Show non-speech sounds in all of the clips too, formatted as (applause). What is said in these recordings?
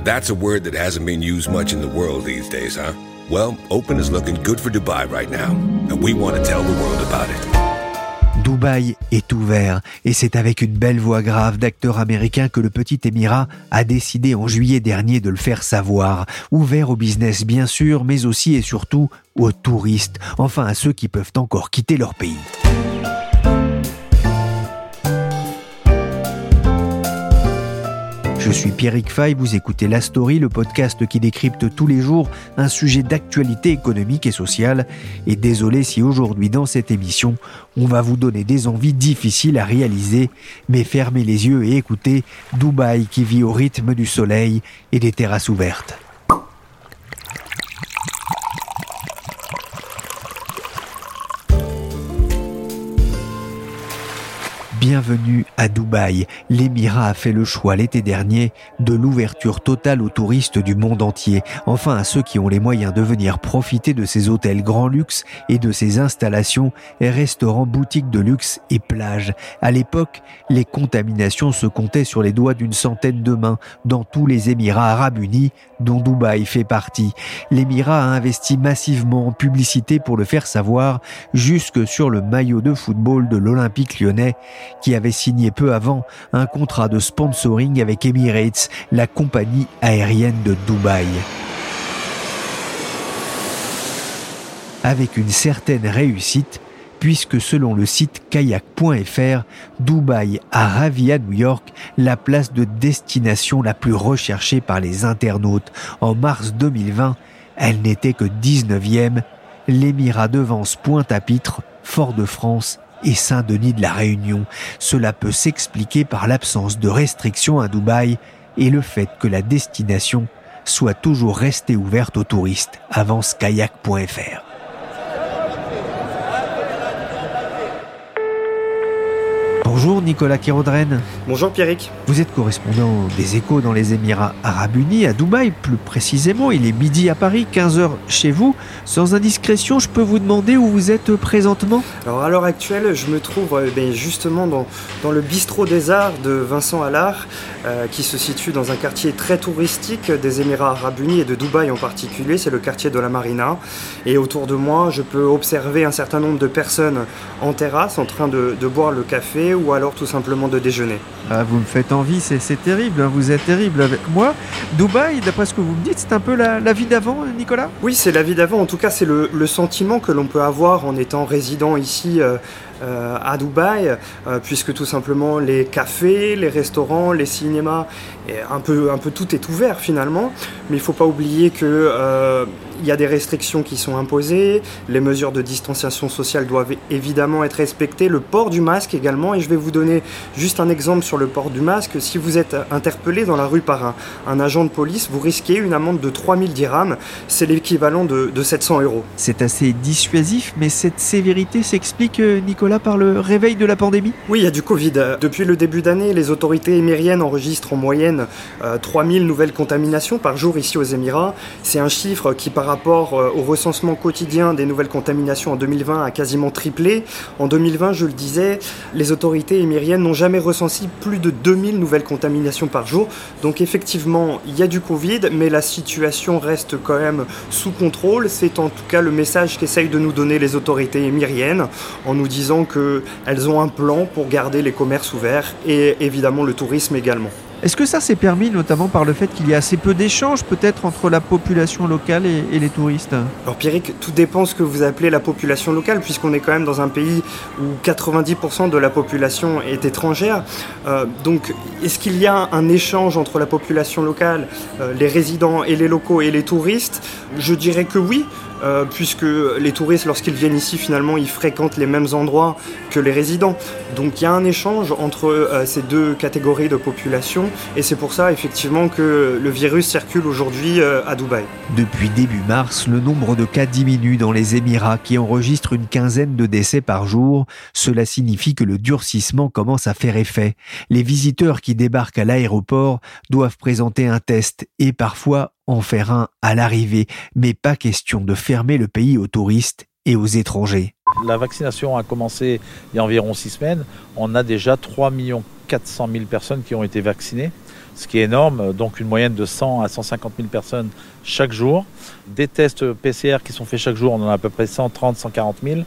That's a word that hasn't been used much in the world these days, huh? Well, open is looking good for Dubai right now, and we want to tell the world about it. Dubaï est ouvert et c'est avec une belle voix grave d'acteur américain que le petit émirat a décidé en juillet dernier de le faire savoir. Ouvert au business bien sûr, mais aussi et surtout aux touristes, enfin à ceux qui peuvent encore quitter leur pays. Je suis Pierrick Fay, vous écoutez La Story, le podcast qui décrypte tous les jours un sujet d'actualité économique et sociale. Et désolé si aujourd'hui dans cette émission, on va vous donner des envies difficiles à réaliser, mais fermez les yeux et écoutez Dubaï qui vit au rythme du soleil et des terrasses ouvertes. Bienvenue à Dubaï. L'émirat a fait le choix l'été dernier de l'ouverture totale aux touristes du monde entier, enfin à ceux qui ont les moyens de venir profiter de ses hôtels grand luxe et de ses installations restaurants, boutiques de luxe et plages. À l'époque, les contaminations se comptaient sur les doigts d'une centaine de mains dans tous les Émirats arabes unis, dont Dubaï fait partie. L'émirat a investi massivement en publicité pour le faire savoir, jusque sur le maillot de football de l'Olympique lyonnais qui avait signé peu avant un contrat de sponsoring avec Emirates, la compagnie aérienne de Dubaï. Avec une certaine réussite, puisque selon le site kayak.fr, Dubaï a ravi à New York la place de destination la plus recherchée par les internautes. En mars 2020, elle n'était que 19e. L'émirat devance Pointe-à-Pitre, Fort-de-France et Saint-Denis de la Réunion. Cela peut s'expliquer par l'absence de restrictions à Dubaï et le fait que la destination soit toujours restée ouverte aux touristes, avance kayak.fr. Bonjour Nicolas Kirodren. Bonjour Pierrick. Vous êtes correspondant des échos dans les Émirats arabes unis, à Dubaï plus précisément. Il est midi à Paris, 15h chez vous. Sans indiscrétion, je peux vous demander où vous êtes présentement? Alors à l'heure actuelle, je me trouve euh, ben, justement dans, dans, le bistrot des arts de Vincent Allard, euh, qui se situe dans un quartier très touristique des Émirats arabes unis et de Dubaï en particulier. C'est le quartier de la Marina. Et autour de moi, je peux observer un certain nombre de personnes en terrasse en train de, de boire le café ou alors tout simplement de déjeuner. Ah, vous me faites envie, c'est terrible, hein, vous êtes terrible avec moi. Dubaï, d'après ce que vous me dites, c'est un peu la, vie d'avant, Nicolas? Oui, c'est la vie d'avant, en tout cas c'est le, sentiment que l'on peut avoir en étant résident ici. Euh, euh, à Dubaï, euh, puisque tout simplement les cafés, les restaurants, les cinémas, un peu, un peu tout est ouvert finalement. Mais il ne faut pas oublier que il y a des restrictions qui sont imposées, les mesures de distanciation sociale doivent évidemment être respectées, le port du masque également, et je vais vous donner juste un exemple sur le port du masque. Si vous êtes interpellé dans la rue par un, agent de police, vous risquez une amende de 3000 dirhams, c'est l'équivalent de, de 700 euros. C'est assez dissuasif, mais cette sévérité s'explique, euh, Par le réveil de la pandémie? Oui, il y a du Covid. Depuis le début d'année, les autorités émiriennes enregistrent en moyenne 3000 euh, nouvelles contaminations par jour ici aux Émirats. C'est un chiffre qui par rapport euh, au recensement quotidien des nouvelles contaminations en 2020 a quasiment triplé. En 2020, je le disais, les autorités émiriennes n'ont jamais recensé plus de 2000 nouvelles contaminations par jour. Donc effectivement, il y a du Covid, mais la situation reste quand même sous contrôle. C'est en tout cas le message qu'essayent de nous donner les autorités émiriennes en nous disant qu'elles ont un plan pour garder les commerces ouverts et évidemment le tourisme également. Est-ce que ça s'est permis notamment par le fait qu'il y a assez peu d'échanges peut-être entre la population locale et, les touristes? Alors Pierrick, tout dépend ce que vous appelez la population locale, puisqu'on est quand même dans un pays où 90% de la population est étrangère. Euh, donc est-ce qu'il y a un échange entre la population locale, euh, les résidents et les locaux et les touristes? Je dirais que oui. Euh, puisque les touristes, lorsqu'ils viennent ici, finalement, ils fréquentent les mêmes endroits que les résidents. Donc il y a un échange entre euh, ces deux catégories de population, et c'est pour ça, effectivement, que le virus circule aujourd'hui euh, à Dubaï. Depuis début mars, le nombre de cas diminue dans les Émirats, qui enregistrent une quinzaine de décès par jour. Cela signifie que le durcissement commence à faire effet. Les visiteurs qui débarquent à l'aéroport doivent présenter un test et parfois en faire un à l'arrivée, mais pas question de fermer le pays aux touristes et aux étrangers. La vaccination a commencé il y a environ six semaines. On a déjà 3 400 000 personnes qui ont été vaccinées ce qui est énorme, donc une moyenne de 100 à 150 000 personnes chaque jour. Des tests PCR qui sont faits chaque jour, on en a à peu près 130, 140 000.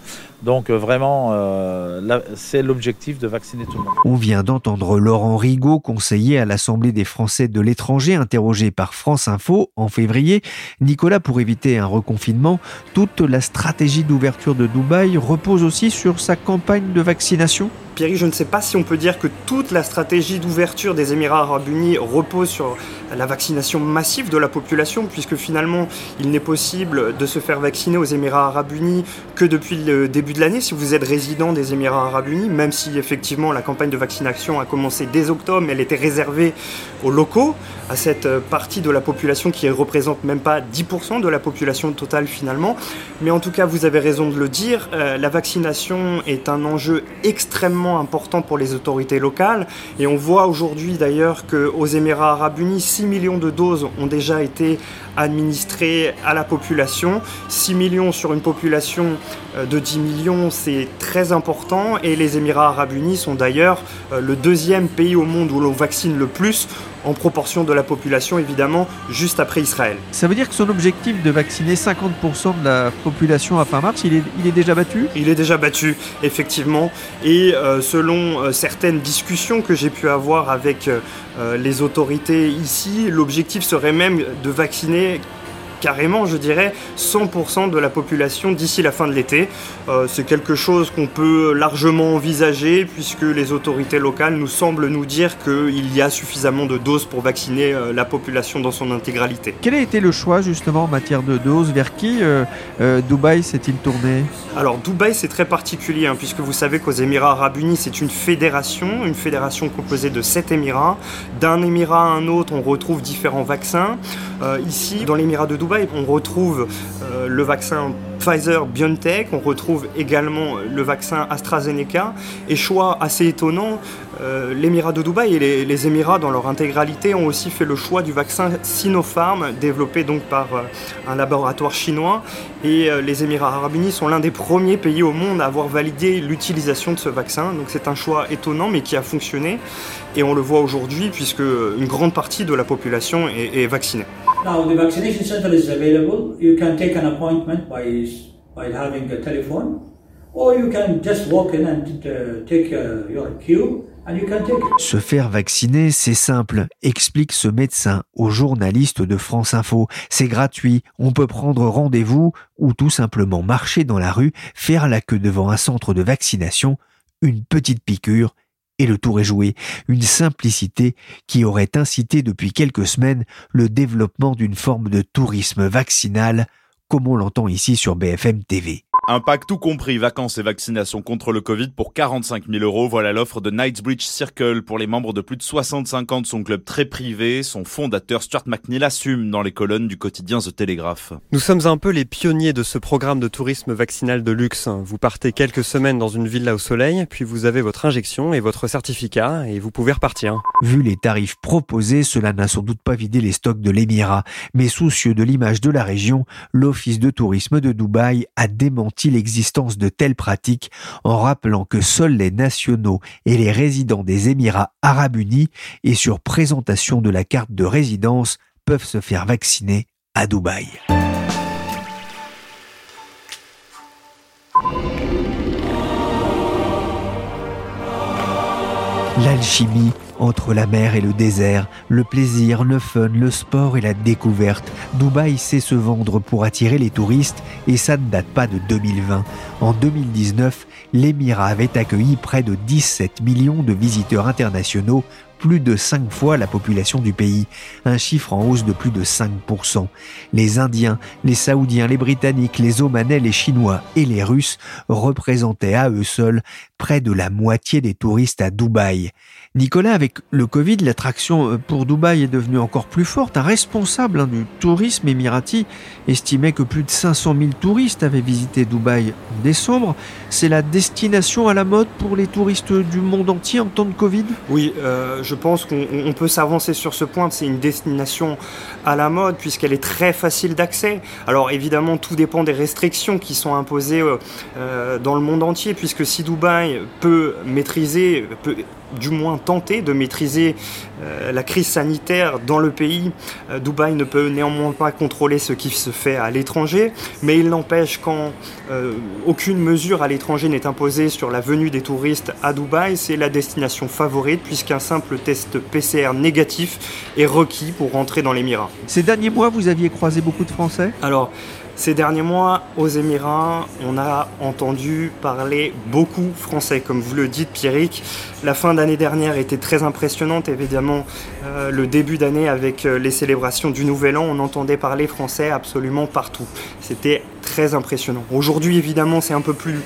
Donc euh, vraiment, euh, c'est l'objectif de vacciner tout le monde. On vient d'entendre Laurent Rigaud, conseiller à l'Assemblée des Français de l'étranger, interrogé par France Info en février. Nicolas, pour éviter un reconfinement, toute la stratégie d'ouverture de Dubaï repose aussi sur sa campagne de vaccination Pierre, je ne sais pas si on peut dire que toute la stratégie d'ouverture des Émirats arabes unis repose sur la vaccination massive de la population, puisque finalement, il n'est possible de se faire vacciner aux Émirats arabes unis que depuis le début de l'année, si vous êtes résident des Émirats arabes unis, même si effectivement la campagne de vaccination a commencé dès octobre, elle était réservée aux locaux, à cette partie de la population qui représente même pas 10% de la population totale finalement. Mais en tout cas, vous avez raison de le dire, euh, la vaccination est un enjeu extrêmement important pour les autorités locales. Et on voit aujourd'hui d'ailleurs qu'aux Émirats arabes unis, 6 millions de doses ont déjà été administrées à la population. 6 millions sur une population euh, de 10 millions, c'est très important. Et les Émirats arabes unis sont d'ailleurs euh, le deuxième pays au monde où l'on vaccine le plus en proportion de la population, évidemment, juste après Israël. Ça veut dire que son objectif de vacciner 50% de la population à fin mars, il est, il est déjà battu? Il est déjà battu, effectivement. Et euh, selon euh, certaines discussions que j'ai pu avoir avec euh, les autorités ici, l'objectif serait même de vacciner carrément, je dirais, 100% de la population d'ici la fin de l'été. Euh, c'est quelque chose qu'on peut largement envisager puisque les autorités locales nous semblent nous dire qu'il y a suffisamment de doses pour vacciner euh, la population dans son intégralité. Quel a été le choix justement en matière de doses? Vers qui euh, Dubaï s'est-il tourné? Alors Dubaï c'est très particulier hein, puisque vous savez qu'aux Émirats arabes unis c'est une fédération, une fédération composée de sept Émirats. D'un Émirat à un autre on retrouve différents vaccins. ici dans l'Émirat de Dubaï on retrouve euh, le vaccin Pfizer BioNTech, on retrouve également le vaccin AstraZeneca. Et choix assez étonnant, euh, l'Émirat de Dubaï et les, Émirats dans leur intégralité ont aussi fait le choix du vaccin Sinopharm, développé donc par euh, un laboratoire chinois. Et les Émirats arabes unis sont l'un des premiers pays au monde à avoir validé l'utilisation de ce vaccin. Donc c'est un choix étonnant mais qui a fonctionné. Et on le voit aujourd'hui puisque une grande partie de la population est vaccinée. Now the vaccination center is available. You can take an appointment by, by having a telephone or you can just walk in and take your queue Se faire vacciner, c'est simple, explique ce médecin au journaliste de France Info. C'est gratuit, on peut prendre rendez-vous ou tout simplement marcher dans la rue, faire la queue devant un centre de vaccination, une petite piqûre et le tour est joué. Une simplicité qui aurait incité depuis quelques semaines le développement d'une forme de tourisme vaccinal, comme on l'entend ici sur BFM TV. Un pack tout compris, vacances et vaccinations contre le Covid pour 45 000 euros. Voilà l'offre de Knightsbridge Circle pour les membres de plus de 65 ans de son club très privé. Son fondateur Stuart McNeil assume dans les colonnes du quotidien The Telegraph. Nous sommes un peu les pionniers de ce programme de tourisme vaccinal de luxe. Vous partez quelques semaines dans une villa au soleil, puis vous avez votre injection et votre certificat et vous pouvez repartir. Vu les tarifs proposés, cela n'a sans doute pas vidé les stocks de l'Émirat. Mais soucieux de l'image de la région, l'Office de tourisme de Dubaï a l'existence de telles pratiques en rappelant que seuls les nationaux et les résidents des Émirats arabes unis et sur présentation de la carte de résidence peuvent se faire vacciner à Dubaï. L'alchimie entre la mer et le désert, le plaisir, le fun, le sport et la découverte, Dubaï sait se vendre pour attirer les touristes et ça ne date pas de 2020. En 2019, l'Émirat avait accueilli près de 17 millions de visiteurs internationaux plus de 5 fois la population du pays, un chiffre en hausse de plus de 5%. Les Indiens, les Saoudiens, les Britanniques, les Omanais, les Chinois et les Russes représentaient à eux seuls près de la moitié des touristes à Dubaï. Nicolas, avec le Covid, l'attraction euh, pour Dubaï est devenue encore plus forte. Un responsable hein, du tourisme émirati estimait que plus de 500 000 touristes avaient visité Dubaï en décembre. C'est la destination à la mode pour les touristes du monde entier en temps de Covid? Oui, euh, je pense qu'on peut s'avancer sur ce point. C'est une destination à la mode puisqu'elle est très facile d'accès. Alors évidemment, tout dépend des restrictions qui sont imposées euh, dans le monde entier puisque si Dubaï peut maîtriser, peut du moins tenter de maîtriser euh, la crise sanitaire dans le pays. Euh, Dubaï ne peut néanmoins pas contrôler ce qui se fait à l'étranger, mais il n'empêche quand euh, aucune mesure à l'étranger n'est imposée sur la venue des touristes à Dubaï, c'est la destination favorite puisqu'un simple test PCR négatif est requis pour rentrer dans l'Émirat. Ces derniers mois, vous aviez croisé beaucoup de Français? Alors, ces derniers mois, aux Émirats, on a entendu parler beaucoup français, comme vous le dites, Pierrick. La fin d'année dernière était très impressionnante, évidemment. Euh, le début d'année, avec euh, les célébrations du Nouvel An, on entendait parler français absolument partout. C'était très impressionnant. Aujourd'hui, évidemment, c'est un peu plus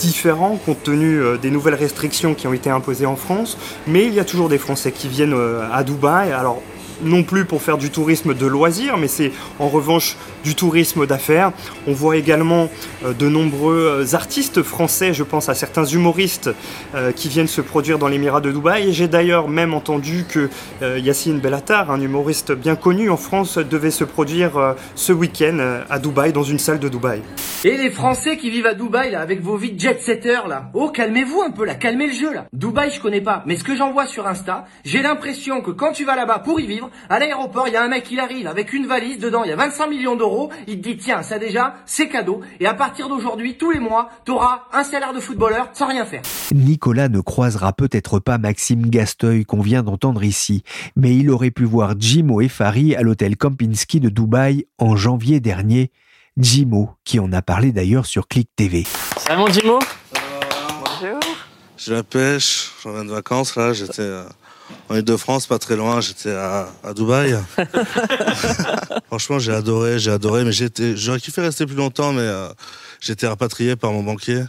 différent compte tenu euh, des nouvelles restrictions qui ont été imposées en France, mais il y a toujours des Français qui viennent à Dubaï. Alors, non plus pour faire du tourisme de loisirs, mais c'est en revanche du tourisme d'affaires. On voit également euh, de nombreux euh, artistes français, je pense à certains humoristes euh, qui viennent se produire dans l'Émirat de Dubaï. J'ai d'ailleurs même entendu que Yassine Bellatar, un humoriste bien connu en France, devait se produire ce week-end à Dubaï, dans une salle de Dubaï. Et les Français qui vivent à Dubaï, là, avec vos vies jet-setters, là. Oh, calmez-vous un peu, là, calmez le jeu, là. Dubaï, je connais pas, mais ce que j'en vois sur Insta, j'ai l'impression que quand tu vas là-bas pour y vivre, à l'aéroport, il y a un mec qui arrive avec une valise, dedans il y a 25 millions d'euros, il te dit tiens, ça déjà, c'est cadeau, et à partir d'aujourd'hui, tous les mois, t'auras un salaire de footballeur sans rien faire. Nicolas ne croisera peut-être pas Maxime Gasteuil qu'on vient d'entendre ici, mais il aurait pu voir Jimo et Fari à l'hôtel Kempinski de Dubaï en janvier dernier. Jimo, qui en a parlé d'ailleurs sur Click TV. Mon Jimo? Bonjour. Je la pêche, j'en viens de vacances là, j'étais euh, en Ile-de-France, pas très loin, j'étais à, Dubaï. (laughs) Franchement, j'ai adoré, j'ai adoré, mais j'étais, j'aurais kiffé rester plus longtemps, mais euh, j'étais rapatrié par mon banquier.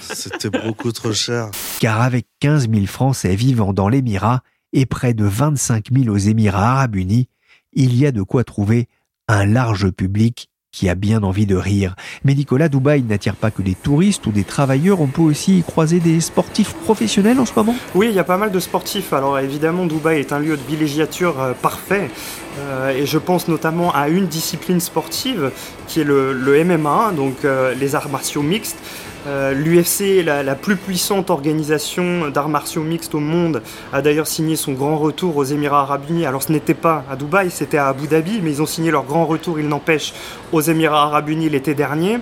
C'était beaucoup trop cher. Car avec 15 000 Français vivant dans l'Émirat et près de 25 000 aux Émirats arabes unis, il y a de quoi trouver un large public qui a bien envie de rire. Mais Nicolas, Dubaï n'attire pas que des touristes ou des travailleurs, on peut aussi y croiser des sportifs professionnels en ce moment Oui, il y a pas mal de sportifs. Alors évidemment, Dubaï est un lieu de villégiature euh, parfait. Euh, et je pense notamment à une discipline sportive qui est le, MMA, donc euh, les arts martiaux mixtes. Euh, L'UFC, la, plus puissante organisation d'arts martiaux mixtes au monde, a d'ailleurs signé son grand retour aux Émirats arabes unis. Alors ce n'était pas à Dubaï, c'était à Abu Dhabi, mais ils ont signé leur grand retour, il n'empêche, aux Émirats arabes unis l'été dernier.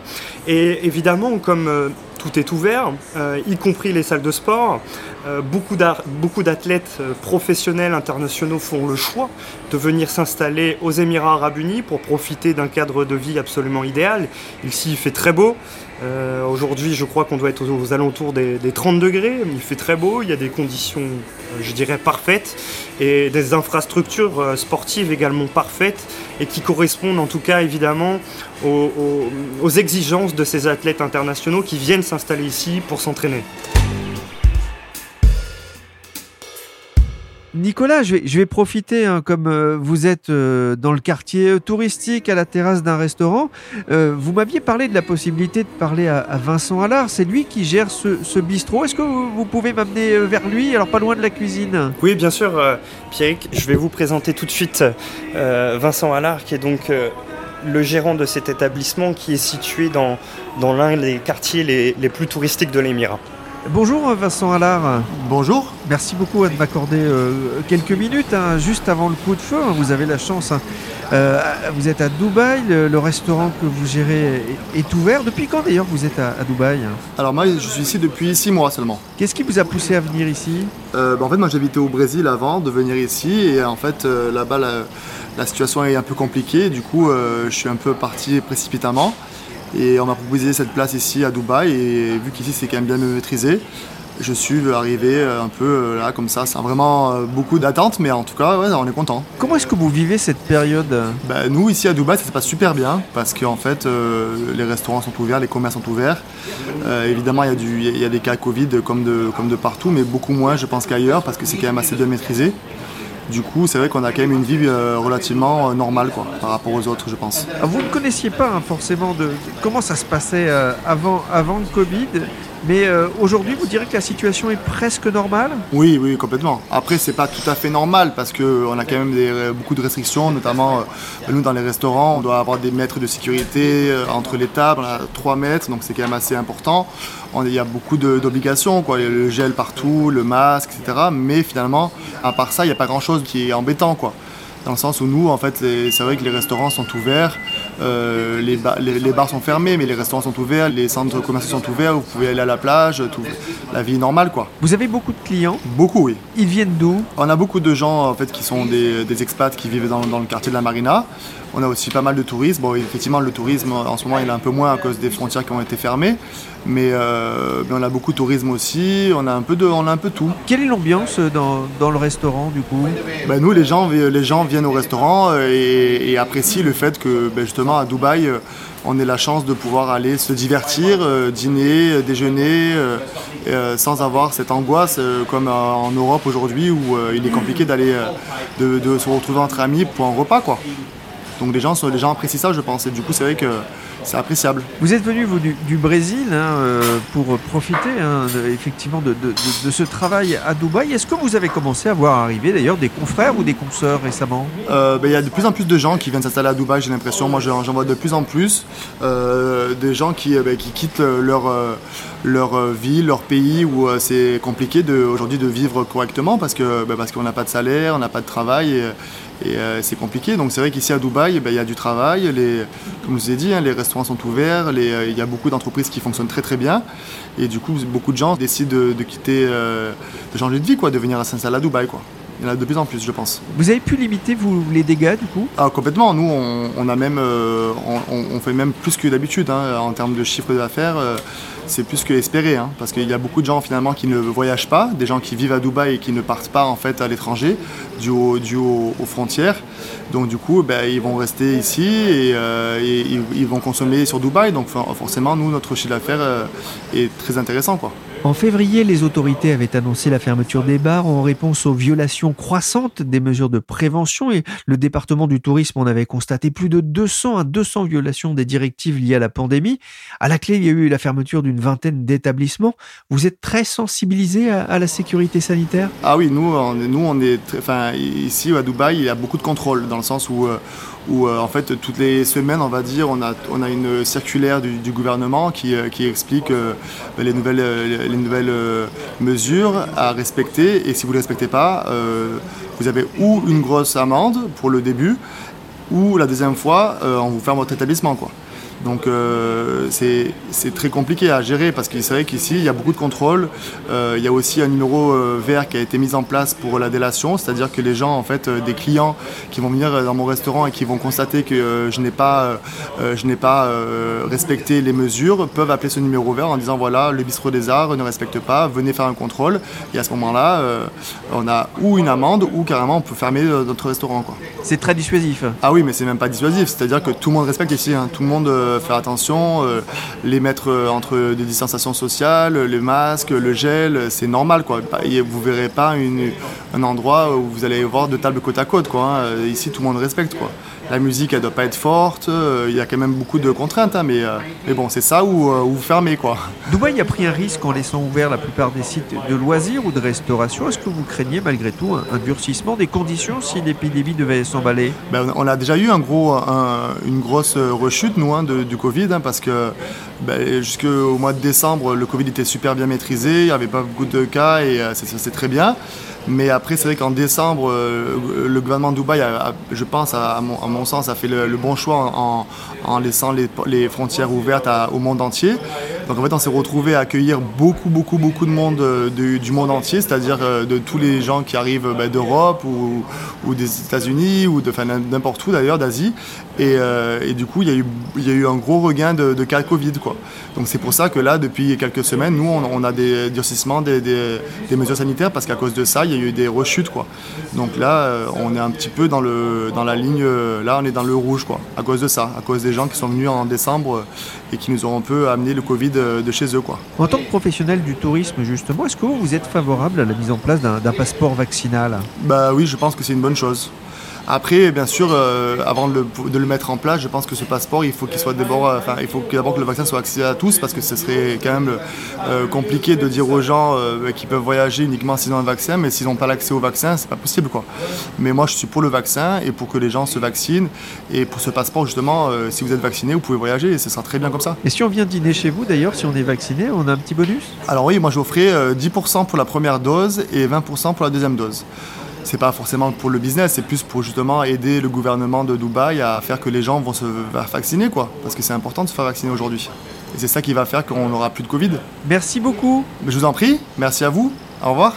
Et évidemment, comme euh, tout est ouvert, euh, y compris les salles de sport. Euh, beaucoup d'athlètes euh, professionnels internationaux font le choix de venir s'installer aux Émirats arabes unis pour profiter d'un cadre de vie absolument idéal. Ici, il fait très beau. Aujourd'hui, je crois qu'on doit être aux, alentours des, 30 degrés. Il fait très beau, il y a des conditions, je dirais, parfaites et des infrastructures sportives également parfaites et qui correspondent en tout cas évidemment aux, exigences de ces athlètes internationaux qui viennent s'installer ici pour s'entraîner. Nicolas, je vais, profiter, hein, comme euh, vous êtes euh, dans le quartier touristique, à la terrasse d'un restaurant. Euh, vous m'aviez parlé de la possibilité de parler à, Vincent Allard. C'est lui qui gère ce, bistrot. Est-ce que vous, pouvez m'amener vers lui, alors pas loin de la cuisine? Oui, bien sûr, Pierrick. Je vais vous présenter tout de suite Vincent Allard, qui est donc le gérant de cet établissement qui est situé dans, l'un des quartiers les plus touristiques de l'Émirat. Bonjour Vincent Allard. Bonjour. Merci beaucoup de m'accorder euh, quelques minutes, hein, juste avant le coup de feu. Hein. vous avez la chance. Hein. Euh, vous êtes à Dubaï, le, restaurant que vous gérez est, ouvert. Depuis quand d'ailleurs vous êtes à, Dubaï Alors moi je suis ici depuis six mois seulement. Qu'est-ce qui vous a poussé à venir ici? Euh, bah, En fait moi j'habitais au Brésil avant de venir ici et en fait là-bas la, situation est un peu compliquée. Du coup je suis un peu parti précipitamment. Et on m'a proposé cette place ici à Dubaï. Et vu qu'ici c'est quand même bien maîtrisé, je suis arrivé un peu là comme ça, c'est vraiment beaucoup d'attentes, mais en tout cas, on est content. Comment est-ce que vous vivez cette période? Bah, Nous, ici à Dubaï, ça se passe super bien parce qu'en fait, les restaurants sont ouverts, les commerces sont ouverts. évidemment, il y, y, a des cas Covid comme de, comme de partout, mais beaucoup moins, je pense, qu'ailleurs parce que c'est quand même assez bien maîtrisé. Du coup, c'est vrai qu'on a quand même une vie euh, relativement euh, normale quoi, par rapport aux autres, je pense. Ah, vous ne connaissiez pas hein, forcément de comment ça se passait euh, avant, avant le Covid? Mais euh, aujourd'hui, vous direz que la situation est presque normale? Oui, oui, complètement. Après, c'est pas tout à fait normal parce qu'on a quand même des, beaucoup de restrictions, notamment euh, nous dans les restaurants, on doit avoir des mètres de sécurité euh, entre les tables, on a 3 mètres, donc c'est quand même assez important. il y a beaucoup d'obligations, quoi. Le gel partout, le masque, etc. Mais finalement, à part ça, il n'y a pas grand-chose qui est embêtant, quoi dans le sens où nous, en fait, c'est vrai que les restaurants sont ouverts, euh, les, les, bars sont fermés, mais les restaurants sont ouverts, les centres commerciaux sont ouverts, vous pouvez aller à la plage, tout, la vie est normale, quoi. Vous avez beaucoup de clients Beaucoup, oui. Ils viennent d'où On a beaucoup de gens, en fait, qui sont des, des expats qui vivent dans, dans, le quartier de la Marina. On a aussi pas mal de tourisme. Bon, effectivement, le tourisme, en ce moment, il est un peu moins à cause des frontières qui ont été fermées. Mais, euh, on a beaucoup de tourisme aussi. On a un peu de, on a un peu tout. Quelle est l'ambiance dans, dans, le restaurant, du coup ben, Nous, les gens, les gens viennent au restaurant euh, et, apprécient le fait que, ben, justement, à Dubaï, euh, on ait la chance de pouvoir aller se divertir, dîner, déjeuner, sans avoir cette angoisse comme en Europe aujourd'hui où il est compliqué d'aller de, de, se retrouver entre amis pour un repas, quoi. Donc les gens, les gens apprécient ça, je pense. Et du coup, c'est vrai que c'est appréciable. Vous êtes venu vous, du, Brésil hein, euh, pour profiter hein, effectivement de, ce travail à Dubaï. Est-ce que vous avez commencé à voir arriver d'ailleurs des confrères ou des consoeurs récemment? Euh, ben, Il y a de plus en plus de gens qui viennent s'installer à Dubaï, j'ai l'impression. Moi, j'en vois de plus en plus. Euh, des gens qui, ben, qui quittent leur, leur vie, leur pays où c'est compliqué aujourd'hui de vivre correctement parce qu'on ben, parce qu'on n'a pas de salaire, on n'a pas de travail. Et, et c'est compliqué. Donc c'est vrai qu'ici à Dubaï, il y a du travail. Les, comme je vous ai dit, hein, les restaurants sont ouverts, euh, il y a beaucoup d'entreprises qui fonctionnent très très bien. Et du coup, beaucoup de gens décident de, quitter, euh, de changer de vie, quoi, de venir s'installer à Dubaï. Quoi. Il y en a de plus en plus, je pense. Vous avez pu limiter vous, les dégâts du coup? Ah, Complètement. Nous, on, a même, euh, on, fait même plus que d'habitude hein, en termes de chiffre d'affaires c'est plus que espéré, hein, parce qu'il y a beaucoup de gens finalement qui ne voyagent pas, des gens qui vivent à Dubaï et qui ne partent pas en fait à l'étranger, dû, aux frontières. Donc du coup, ben, ils vont rester ici et, euh, ils, vont consommer sur Dubaï. Donc forcément, nous, notre chiffre d'affaires euh, est très intéressant. En février, les autorités avaient annoncé la fermeture des bars en réponse aux violations croissantes des mesures de prévention et le département du tourisme en avait constaté plus de 200 à 200 violations des directives liées à la pandémie. À la clé, il y a eu la fermeture d'une vingtaine d'établissements. Vous êtes très sensibilisé à, la sécurité sanitaire? Ah oui, nous, on, nous, on est, enfin, ici à Dubaï, il y a beaucoup de contrôle dans le sens où euh, où euh, en fait toutes les semaines, on va dire, on a, on a une circulaire du, gouvernement qui, euh, qui explique euh, les nouvelles, les nouvelles mesures à respecter. Et si vous ne les respectez pas, vous avez ou une grosse amende pour le début, ou la deuxième fois, on vous ferme votre établissement. Quoi. Donc euh, c'est très compliqué à gérer parce que c'est vrai qu'ici il y a beaucoup de contrôles. Euh, il y a aussi un numéro euh, vert qui a été mis en place pour la délation, c'est-à-dire que les gens, en fait, des clients qui vont venir dans mon restaurant et qui vont constater que je n'ai pas, je n'ai pas respecté les mesures, peuvent appeler ce numéro vert en disant voilà le bistrot des arts ne respecte pas, venez faire un contrôle. Et à ce moment-là, on a ou une amende ou carrément on peut fermer notre restaurant. C'est très dissuasif. Ah oui, mais c'est même pas dissuasif, c'est-à-dire que tout le monde respecte ici, hein. tout le monde faire attention, euh, les mettre euh, entre des distanciations sociales, le masque, le gel, c'est normal quoi. Vous verrez pas un endroit où vous allez voir deux tables côte à côte quoi. Hein. Ici tout le monde respecte quoi la musique elle doit pas être forte, euh, il y a quand même beaucoup de contraintes, hein, mais, mais bon c'est ça ou, vous fermez quoi. Dubaï a pris un risque en laissant ouvert la plupart des sites de loisirs ou de restauration. Est-ce que vous craignez malgré tout un, durcissement des conditions si l'épidémie devait s'emballer? Ben, On a déjà eu un gros, une grosse rechute nous hein, de, du Covid, hein, parce que ben, jusqu'au mois de décembre, le Covid était super bien maîtrisé, il n'y avait pas beaucoup de cas et euh, c'est très bien. Mais après, c'est vrai qu'en décembre, euh, le gouvernement de Dubaï, je pense, à mon, sens, a fait le, bon choix en, laissant les, frontières ouvertes au monde entier. Donc en fait, on s'est retrouvé à accueillir beaucoup, beaucoup, beaucoup de monde du monde entier, c'est-à-dire de tous les gens qui arrivent bah, d'Europe ou, des États-Unis ou de n'importe où d'ailleurs, d'Asie. Et, et, du coup, il y, a eu, un gros regain de, de cas Covid. Donc c'est pour ça que là, depuis quelques semaines, nous, on, a des durcissements des, mesures sanitaires parce qu'à cause de ça, il y a eu des rechutes. Quoi. Donc là, on est un petit peu dans, dans la ligne, là, on est dans le rouge, quoi, à cause de ça, à cause des gens qui sont venus en décembre et qui nous ont un peu amené le Covid de chez eux. Quoi. En tant que professionnel du tourisme, justement, est-ce que vous êtes favorable à la mise en place d'un passeport vaccinal? Bah oui, je pense que c'est une bonne chose. Après, bien sûr, euh, avant de le, mettre en place, je pense que ce passeport, il faut qu'il soit d'abord, euh, enfin, il faut d'abord que le vaccin soit accessible à tous, parce que ce serait quand même euh, compliqué de dire aux gens qui peuvent voyager uniquement s'ils ont un vaccin, mais s'ils n'ont pas l'accès au vaccin, c'est pas possible, quoi. Mais moi, je suis pour le vaccin et pour que les gens se vaccinent. Et pour ce passeport, justement, si vous êtes vacciné, vous pouvez voyager et ce sera très bien comme ça. Et si on vient dîner chez vous, d'ailleurs, si on est vacciné, on a un petit bonus? Alors oui, moi j'offrais 10% pour la première dose et 20% pour la deuxième dose c'est pas forcément pour le business, c'est plus pour justement aider le gouvernement de Dubaï à faire que les gens vont se vacciner, quoi. Parce que c'est important de se faire vacciner aujourd'hui. Et c'est ça qui va faire qu'on n'aura plus de Covid. Merci beaucoup. je vous en prie, merci à vous. Au revoir.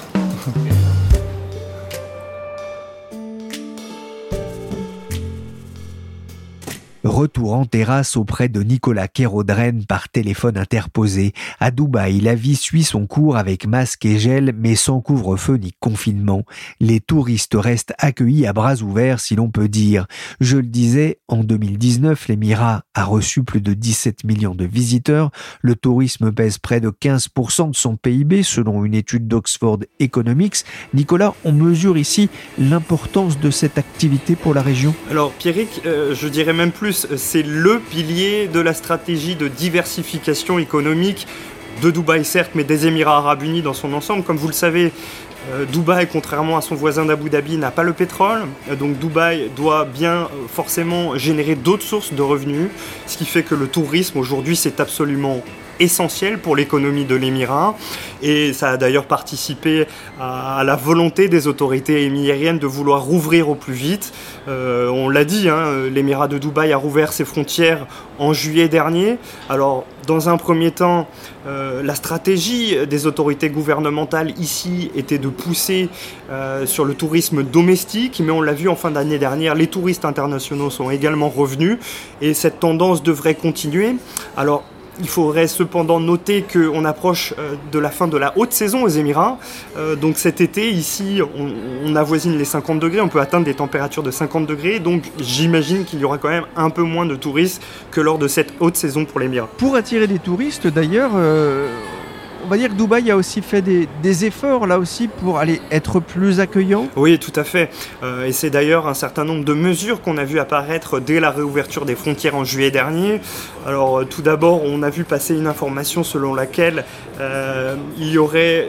Retour en terrasse auprès de Nicolas Kérodren par téléphone interposé. À Dubaï, la vie suit son cours avec masque et gel, mais sans couvre-feu ni confinement. Les touristes restent accueillis à bras ouverts, si l'on peut dire. Je le disais, en 2019, l'Émirat a reçu plus de 17 millions de visiteurs. Le tourisme pèse près de 15% de son PIB, selon une étude d'Oxford Economics. Nicolas, on mesure ici l'importance de cette activité pour la région Alors, Pierrick, euh, je dirais même plus c'est le pilier de la stratégie de diversification économique de Dubaï, certes, mais des Émirats arabes unis dans son ensemble. Comme vous le savez, euh, Dubaï, contrairement à son voisin d'Abu Dhabi, n'a pas le pétrole. Euh, donc Dubaï doit bien euh, forcément générer d'autres sources de revenus, ce qui fait que le tourisme aujourd'hui, c'est absolument essentiel pour l'économie de l'Émirat et ça a d'ailleurs participé à, la volonté des autorités émiriennes de vouloir rouvrir au plus vite. on l'a dit, hein, l'Émirat de Dubaï a rouvert ses frontières en juillet dernier. Alors dans un premier temps, la stratégie des autorités gouvernementales ici était de pousser euh, sur le tourisme domestique, mais on l'a vu en fin d'année dernière, les touristes internationaux sont également revenus et cette tendance devrait continuer. Alors il faudrait cependant noter qu'on approche euh, de la fin de la haute saison aux Émirats. Euh, donc cet été, ici, on, avoisine les 50 degrés, on peut atteindre des températures de 50 degrés. Donc j'imagine qu'il y aura quand même un peu moins de touristes que lors de cette haute saison pour l'Émirat. Pour attirer des touristes, d'ailleurs, on va dire que Dubaï a aussi fait des, efforts là aussi pour aller être plus accueillant. Oui, tout à fait. Euh, et c'est d'ailleurs un certain nombre de mesures qu'on a vu apparaître dès la réouverture des frontières en juillet dernier. Alors euh, tout d'abord, on a vu passer une information selon laquelle euh, il y aurait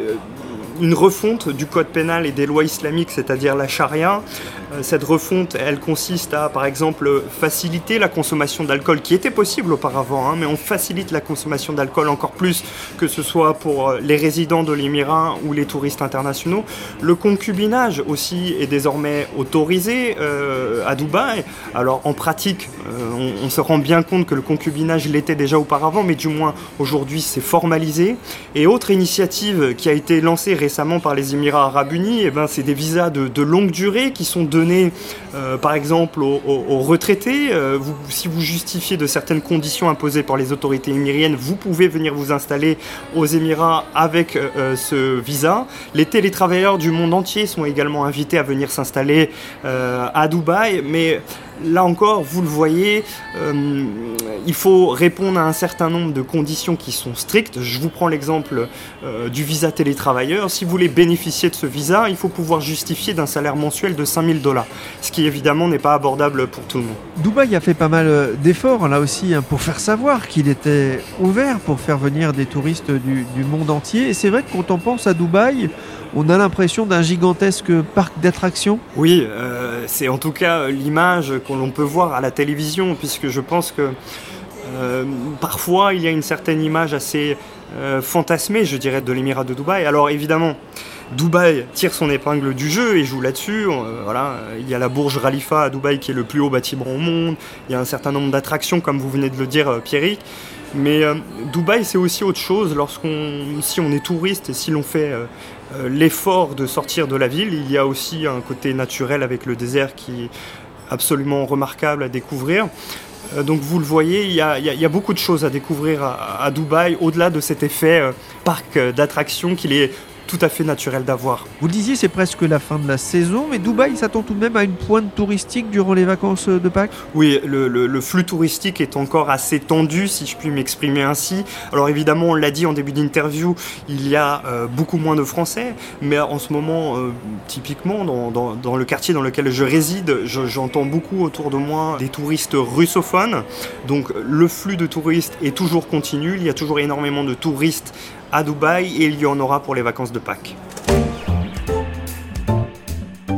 une refonte du code pénal et des lois islamiques, c'est-à-dire la charia. Euh, cette refonte, elle consiste à, par exemple, faciliter la consommation d'alcool, qui était possible auparavant, hein, mais on facilite la consommation d'alcool encore plus, que ce soit pour euh, les résidents de l'Émirat ou les touristes internationaux. Le concubinage aussi est désormais autorisé euh, à Dubaï. Alors en pratique, on, se rend bien compte que le concubinage l'était déjà auparavant, mais du moins aujourd'hui c'est formalisé. Et autre initiative qui a été lancée récemment par les Émirats arabes unis, eh ben, c'est des visas de, longue durée qui sont donnés euh, par exemple aux, retraités. Euh, si vous justifiez de certaines conditions imposées par les autorités émiriennes, vous pouvez venir vous installer aux Émirats avec euh, ce visa. Les télétravailleurs du monde entier sont également invités à venir s'installer à Dubaï, mais là encore, vous le voyez, euh, il faut répondre à un certain nombre de conditions qui sont strictes. Je vous prends l'exemple euh, du visa télétravailleur. Si vous voulez bénéficier de ce visa, il faut pouvoir justifier d'un salaire mensuel de 5000 dollars, ce qui évidemment n'est pas abordable pour tout le monde. Dubaï a fait pas mal euh, d'efforts là aussi hein, pour faire savoir qu'il était ouvert pour faire venir des touristes du, du monde entier. Et c'est vrai que quand on pense à Dubaï, on a l'impression d'un gigantesque parc d'attractions Oui, euh, c'est en tout cas l'image que l'on peut voir à la télévision, puisque je pense que euh, parfois il y a une certaine image assez euh, fantasmée, je dirais, de l'émirat de Dubaï. Alors évidemment, Dubaï tire son épingle du jeu et joue là-dessus. il y a la Bourge Khalifa à Dubaï qui est le plus haut bâtiment au monde. Il y a un certain nombre d'attractions, comme vous venez de le dire, Pierrick. Mais Dubaï, c'est aussi autre chose. Lorsqu'on, si on est touriste et si l'on fait l'effort de sortir de la ville, il y a aussi un côté naturel avec le désert qui est absolument remarquable à découvrir. Donc vous le voyez, il y, a, beaucoup de choses à découvrir à, à Dubaï, au-delà de cet effet parc d'attractions qu'il est tout à fait naturel d'avoir. Vous le disiez, c'est presque la fin de la saison, mais Dubaï s'attend tout de même à une pointe touristique durant les vacances de Pâques? Oui, le, flux touristique est encore assez tendu, si je puis m'exprimer ainsi. Alors évidemment, on l'a dit en début d'interview, il y a euh, beaucoup moins de Français, mais en ce moment, euh, typiquement, dans, le quartier dans lequel je réside, j'entends beaucoup autour de moi des touristes russophones. Donc le flux de touristes est toujours continu, il y a toujours énormément de touristes à Dubaï et il y en aura pour les vacances de Pâques.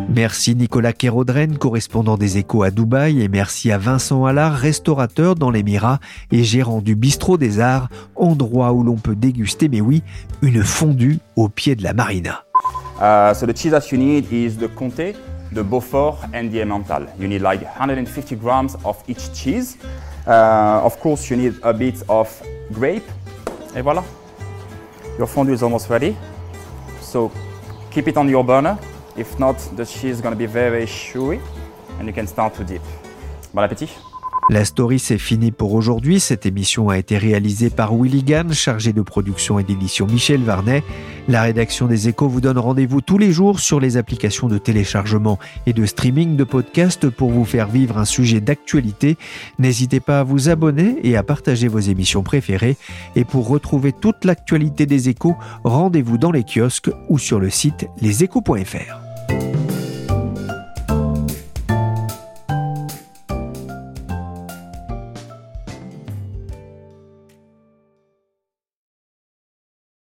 Merci Nicolas Kérodren, correspondant des Échos à Dubaï, et merci à Vincent Allard, restaurateur dans l'Émirat et gérant du Bistrot des Arts, endroit où l'on peut déguster, mais oui, une fondue au pied de la marina. Uh, so the cheese that you need is the Comté, the Beaufort and the Emmental. You need like 150 grams of each cheese. Uh, of course, you need a bit of grape. Et voilà, your fondue is almost ready. So keep it on your burner. If not, the cheese is going to be very, very chewy and you can start to dip. Bon appétit! La story, c'est fini pour aujourd'hui. Cette émission a été réalisée par Willy Gann, chargé de production et d'édition Michel Varnet. La rédaction des échos vous donne rendez-vous tous les jours sur les applications de téléchargement et de streaming de podcasts pour vous faire vivre un sujet d'actualité. N'hésitez pas à vous abonner et à partager vos émissions préférées. Et pour retrouver toute l'actualité des échos, rendez-vous dans les kiosques ou sur le site leséchos.fr.